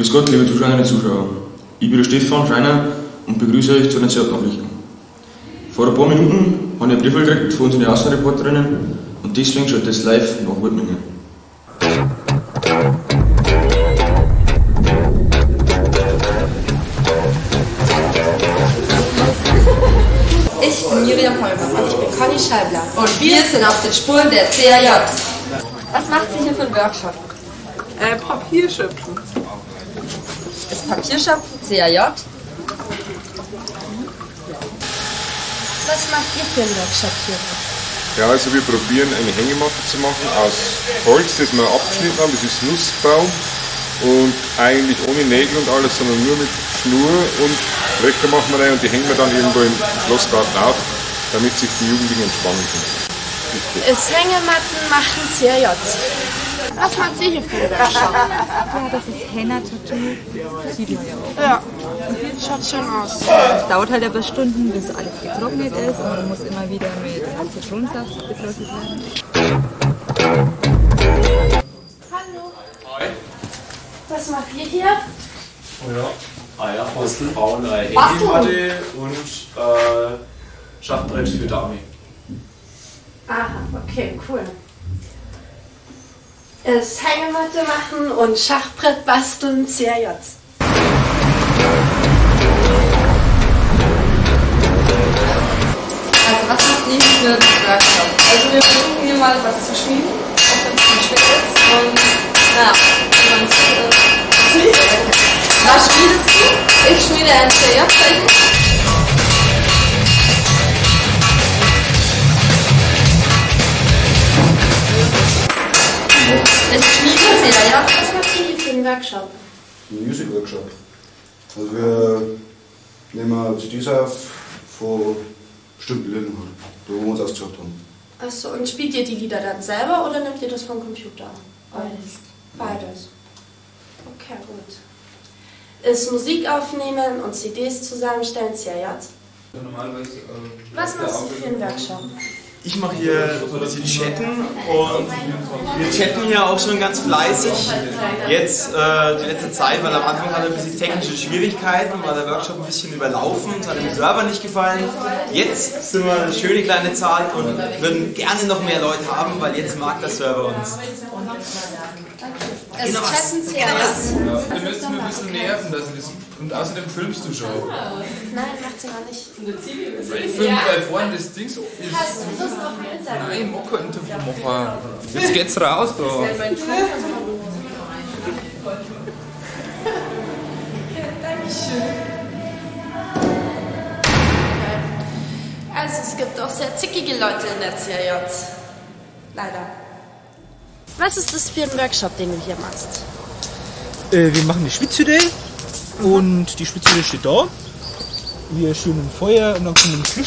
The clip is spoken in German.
Grüß Gott, liebe Zuschauerinnen und Zuschauer. Ich bin der Stefan Schreiner und begrüße euch zu den Zeltnachrichten. Vor ein paar Minuten habe ich einen Brief gekriegt von unseren Außenreporterinnen und deswegen schaut das live nach Wildmingen. Ich bin Miriam Holmer und ich bin Conny Scheibler. Und wir sind auf den Spuren der CAJ. Was macht sie hier für einen Workshop? Äh, Papierschöpfen. Ist Papierschöpfen CAJ? Was macht ihr für einen Workshop hier? Ja, also wir probieren eine Hängematte zu machen aus Holz, das wir abgeschnitten haben, das ist Nussbaum und eigentlich ohne Nägel und alles, sondern nur mit Schnur und Löcher machen wir rein und die hängen wir dann irgendwo im Schlossgarten auf, damit sich die Jugendlichen entspannen können. Ist Hängematten machen CRJ. Was macht sie hier für einen Workshop? Ja, das ist Henna-Tattoo. Sieht man ja auch. Ja, schaut schön aus. Es dauert halt aber Stunden, bis alles getrocknet ist und man muss immer wieder mit Zitronensaft betrocknet werden. Hallo. Was macht ihr hier? Ja, Eier, Bastel, bauen eine Hängematte und äh, Schachbrett für Dami. Aha, okay, cool. Ist Hängematte machen und Schachbrett basteln CRJ. Also was macht ihr für einen Workshop? Also wir versuchen hier mal was zu schmieden, auch wenn es nicht schwer ist. Und naja, wie man sieht, äh, was schmiedest du? Ich schmiede ein CAJ-Zeichen. Workshop? Ein Music Workshop. Also wir nehmen CDs auf von bestimmten Liedern, halt, da wo wir uns ausgesucht haben. Achso, und spielt ihr die Lieder dann selber oder nehmt ihr das vom Computer? Beides. Beides. Okay, gut. Ist Musik aufnehmen und CDs zusammenstellen CRJ? Was machst du für einen Workshop? Ich mache hier so ein bisschen Chatten und wir chatten hier auch schon ganz fleißig. Jetzt äh, die letzte Zeit, weil am Anfang hatte er ein bisschen technische Schwierigkeiten, war der Workshop ein bisschen überlaufen, es hat dem Server nicht gefallen. Jetzt sind wir eine schöne kleine Zahl und würden gerne noch mehr Leute haben, weil jetzt mag der Server uns. Ist Chatten CRJ? Wir müssen ein bisschen nerven, dass ich das, und außerdem filmst du schon. Nein, macht sie noch nicht. Weil ich filme, weil vorne das Ding so ist. Hast du Lust auf ein Interview? Nein, kein Interview machen. Jetzt geht's raus da. Also es gibt auch sehr zickige Leute in der CRJ. Leider. Was ist das für ein Workshop, den du hier machst? Äh, wir machen eine Schwitzhütte und die Schwitzhütte steht da. Wir schönen Feuer und dann kommen Tisch